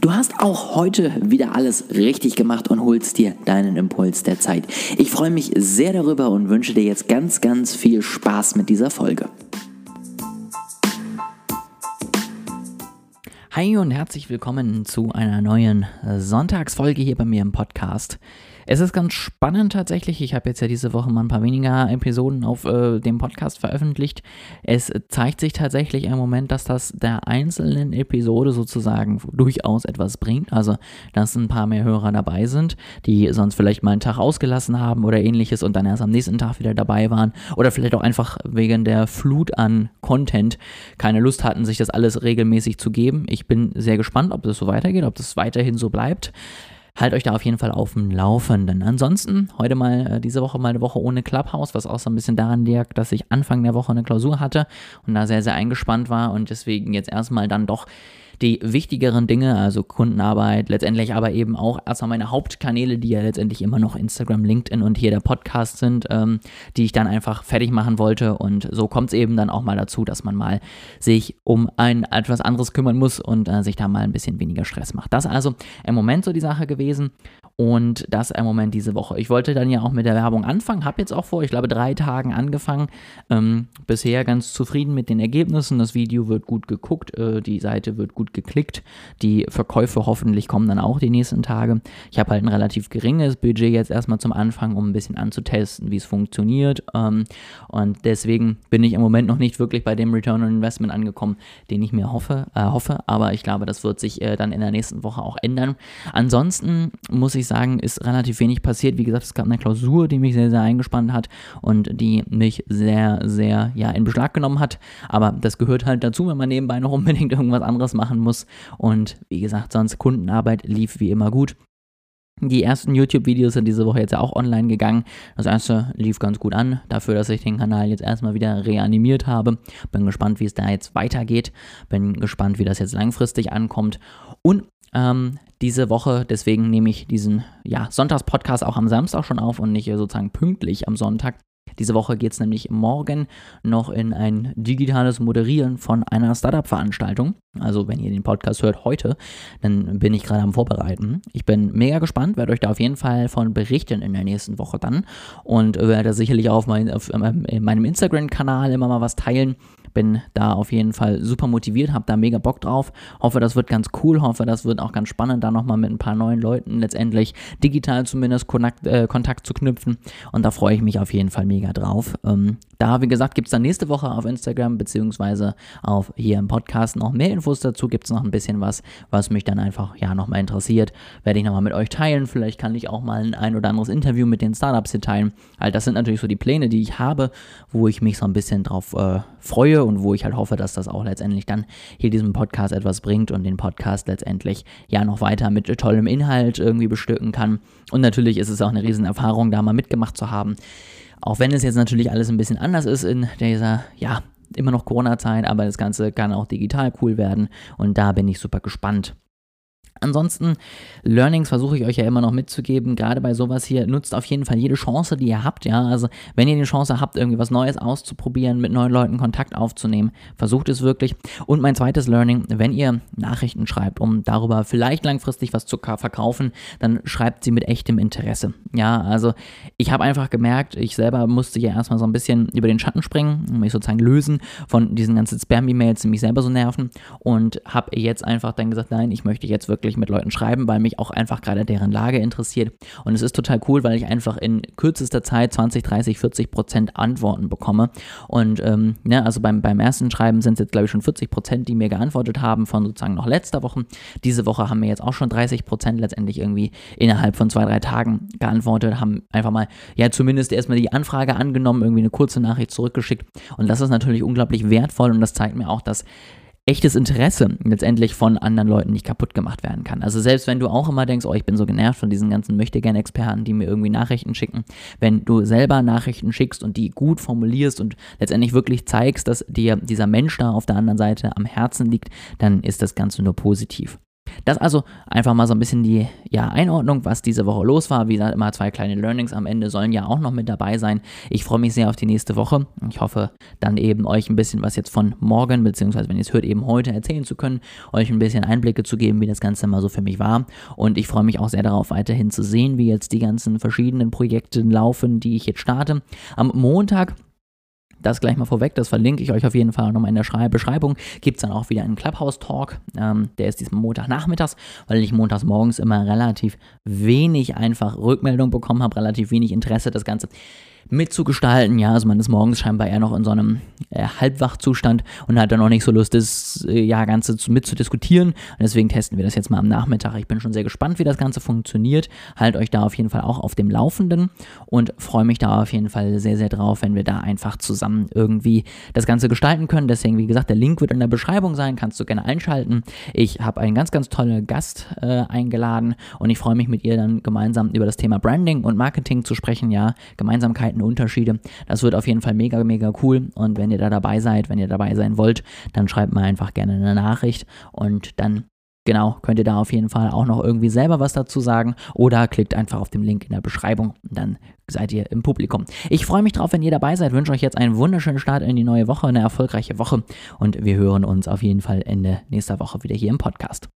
Du hast auch heute wieder alles richtig gemacht und holst dir deinen Impuls der Zeit. Ich freue mich sehr darüber und wünsche dir jetzt ganz, ganz viel Spaß mit dieser Folge. Hi und herzlich willkommen zu einer neuen Sonntagsfolge hier bei mir im Podcast. Es ist ganz spannend tatsächlich. Ich habe jetzt ja diese Woche mal ein paar weniger Episoden auf äh, dem Podcast veröffentlicht. Es zeigt sich tatsächlich im Moment, dass das der einzelnen Episode sozusagen durchaus etwas bringt. Also, dass ein paar mehr Hörer dabei sind, die sonst vielleicht mal einen Tag ausgelassen haben oder ähnliches und dann erst am nächsten Tag wieder dabei waren. Oder vielleicht auch einfach wegen der Flut an Content keine Lust hatten, sich das alles regelmäßig zu geben. Ich bin sehr gespannt, ob das so weitergeht, ob das weiterhin so bleibt. Halt euch da auf jeden Fall auf dem Laufenden. Ansonsten, heute mal, äh, diese Woche mal eine Woche ohne Clubhouse, was auch so ein bisschen daran liegt, dass ich Anfang der Woche eine Klausur hatte und da sehr, sehr eingespannt war und deswegen jetzt erstmal dann doch die wichtigeren Dinge, also Kundenarbeit, letztendlich aber eben auch erstmal meine Hauptkanäle, die ja letztendlich immer noch Instagram, LinkedIn und hier der Podcast sind, ähm, die ich dann einfach fertig machen wollte. Und so kommt es eben dann auch mal dazu, dass man mal sich um ein etwas anderes kümmern muss und äh, sich da mal ein bisschen weniger Stress macht. Das also im Moment so die Sache gewesen. Und das im Moment diese Woche. Ich wollte dann ja auch mit der Werbung anfangen, habe jetzt auch vor, ich glaube, drei Tagen angefangen. Ähm, bisher ganz zufrieden mit den Ergebnissen. Das Video wird gut geguckt, äh, die Seite wird gut geklickt. Die Verkäufe hoffentlich kommen dann auch die nächsten Tage. Ich habe halt ein relativ geringes Budget jetzt erstmal zum Anfang, um ein bisschen anzutesten, wie es funktioniert. Ähm, und deswegen bin ich im Moment noch nicht wirklich bei dem Return on Investment angekommen, den ich mir hoffe. Äh, hoffe. Aber ich glaube, das wird sich äh, dann in der nächsten Woche auch ändern. Ansonsten muss ich sagen, ist relativ wenig passiert. Wie gesagt, es gab eine Klausur, die mich sehr, sehr eingespannt hat und die mich sehr, sehr ja, in Beschlag genommen hat. Aber das gehört halt dazu, wenn man nebenbei noch unbedingt irgendwas anderes machen muss. Und wie gesagt, sonst Kundenarbeit lief wie immer gut. Die ersten YouTube-Videos sind diese Woche jetzt ja auch online gegangen. Das erste lief ganz gut an, dafür, dass ich den Kanal jetzt erstmal wieder reanimiert habe. Bin gespannt, wie es da jetzt weitergeht. Bin gespannt, wie das jetzt langfristig ankommt. Und ähm, diese Woche. Deswegen nehme ich diesen ja, Sonntagspodcast auch am Samstag schon auf und nicht sozusagen pünktlich am Sonntag. Diese Woche geht es nämlich morgen noch in ein digitales Moderieren von einer Startup-Veranstaltung. Also wenn ihr den Podcast hört heute, dann bin ich gerade am Vorbereiten. Ich bin mega gespannt, werde euch da auf jeden Fall von berichten in der nächsten Woche dann und werde sicherlich auch auf, mein, auf meinem Instagram-Kanal immer mal was teilen, bin da auf jeden Fall super motiviert, habe da mega Bock drauf. Hoffe, das wird ganz cool. Hoffe, das wird auch ganz spannend, da nochmal mit ein paar neuen Leuten letztendlich digital zumindest Kontakt, äh, Kontakt zu knüpfen. Und da freue ich mich auf jeden Fall mega drauf. Ähm, da, wie gesagt, gibt es dann nächste Woche auf Instagram beziehungsweise auf hier im Podcast noch mehr Infos dazu. Gibt es noch ein bisschen was, was mich dann einfach ja nochmal interessiert. Werde ich nochmal mit euch teilen. Vielleicht kann ich auch mal ein, ein oder anderes Interview mit den Startups hier teilen. All das sind natürlich so die Pläne, die ich habe, wo ich mich so ein bisschen drauf äh, freue und wo ich halt hoffe, dass das auch letztendlich dann hier diesem Podcast etwas bringt und den Podcast letztendlich ja noch weiter mit tollem Inhalt irgendwie bestücken kann. Und natürlich ist es auch eine Riesenerfahrung, da mal mitgemacht zu haben. Auch wenn es jetzt natürlich alles ein bisschen anders ist in dieser, ja, immer noch Corona-Zeit, aber das Ganze kann auch digital cool werden und da bin ich super gespannt. Ansonsten, Learnings versuche ich euch ja immer noch mitzugeben. Gerade bei sowas hier, nutzt auf jeden Fall jede Chance, die ihr habt. Ja, also wenn ihr die Chance habt, irgendwie was Neues auszuprobieren, mit neuen Leuten Kontakt aufzunehmen, versucht es wirklich. Und mein zweites Learning, wenn ihr Nachrichten schreibt, um darüber vielleicht langfristig was zu verkaufen, dann schreibt sie mit echtem Interesse. Ja, also ich habe einfach gemerkt, ich selber musste ja erstmal so ein bisschen über den Schatten springen, mich sozusagen lösen von diesen ganzen Spam-E-Mails, die mich selber so nerven und habe jetzt einfach dann gesagt, nein, ich möchte jetzt wirklich wirklich mit Leuten schreiben, weil mich auch einfach gerade deren Lage interessiert. Und es ist total cool, weil ich einfach in kürzester Zeit 20, 30, 40 Prozent Antworten bekomme. Und ähm, ja, also beim, beim ersten Schreiben sind es jetzt, glaube ich, schon 40 Prozent, die mir geantwortet haben von sozusagen noch letzter Woche. Diese Woche haben mir jetzt auch schon 30 Prozent letztendlich irgendwie innerhalb von zwei, drei Tagen geantwortet, haben einfach mal, ja, zumindest erstmal die Anfrage angenommen, irgendwie eine kurze Nachricht zurückgeschickt. Und das ist natürlich unglaublich wertvoll und das zeigt mir auch, dass echtes Interesse letztendlich von anderen Leuten nicht kaputt gemacht werden kann. Also selbst wenn du auch immer denkst, oh, ich bin so genervt von diesen ganzen Möchtegern-Experten, die mir irgendwie Nachrichten schicken, wenn du selber Nachrichten schickst und die gut formulierst und letztendlich wirklich zeigst, dass dir dieser Mensch da auf der anderen Seite am Herzen liegt, dann ist das Ganze nur positiv. Das also einfach mal so ein bisschen die ja, Einordnung, was diese Woche los war. Wie gesagt, immer zwei kleine Learnings am Ende sollen ja auch noch mit dabei sein. Ich freue mich sehr auf die nächste Woche. Ich hoffe, dann eben euch ein bisschen was jetzt von morgen, beziehungsweise wenn ihr es hört, eben heute erzählen zu können, euch ein bisschen Einblicke zu geben, wie das Ganze mal so für mich war. Und ich freue mich auch sehr darauf, weiterhin zu sehen, wie jetzt die ganzen verschiedenen Projekte laufen, die ich jetzt starte. Am Montag das gleich mal vorweg, das verlinke ich euch auf jeden Fall nochmal in der Schrei Beschreibung. Gibt es dann auch wieder einen Clubhouse-Talk. Ähm, der ist diesmal Montagnachmittags, weil ich montags morgens immer relativ wenig einfach Rückmeldung bekommen habe, relativ wenig Interesse, das Ganze mitzugestalten. Ja, also man ist morgens scheinbar eher noch in so einem äh, Halbwachzustand und hat dann noch nicht so Lust, das äh, ja, Ganze zu, mitzudiskutieren. Und deswegen testen wir das jetzt mal am Nachmittag. Ich bin schon sehr gespannt, wie das Ganze funktioniert. Halt euch da auf jeden Fall auch auf dem Laufenden und freue mich da auf jeden Fall sehr, sehr drauf, wenn wir da einfach zusammen irgendwie das Ganze gestalten können. Deswegen, wie gesagt, der Link wird in der Beschreibung sein, kannst du gerne einschalten. Ich habe einen ganz, ganz tollen Gast äh, eingeladen und ich freue mich mit ihr dann gemeinsam über das Thema Branding und Marketing zu sprechen. Ja, Gemeinsamkeiten und Unterschiede. Das wird auf jeden Fall mega, mega cool. Und wenn ihr da dabei seid, wenn ihr dabei sein wollt, dann schreibt mir einfach gerne eine Nachricht und dann Genau, könnt ihr da auf jeden Fall auch noch irgendwie selber was dazu sagen oder klickt einfach auf den Link in der Beschreibung und dann seid ihr im Publikum. Ich freue mich drauf, wenn ihr dabei seid, wünsche euch jetzt einen wunderschönen Start in die neue Woche, eine erfolgreiche Woche und wir hören uns auf jeden Fall Ende nächster Woche wieder hier im Podcast.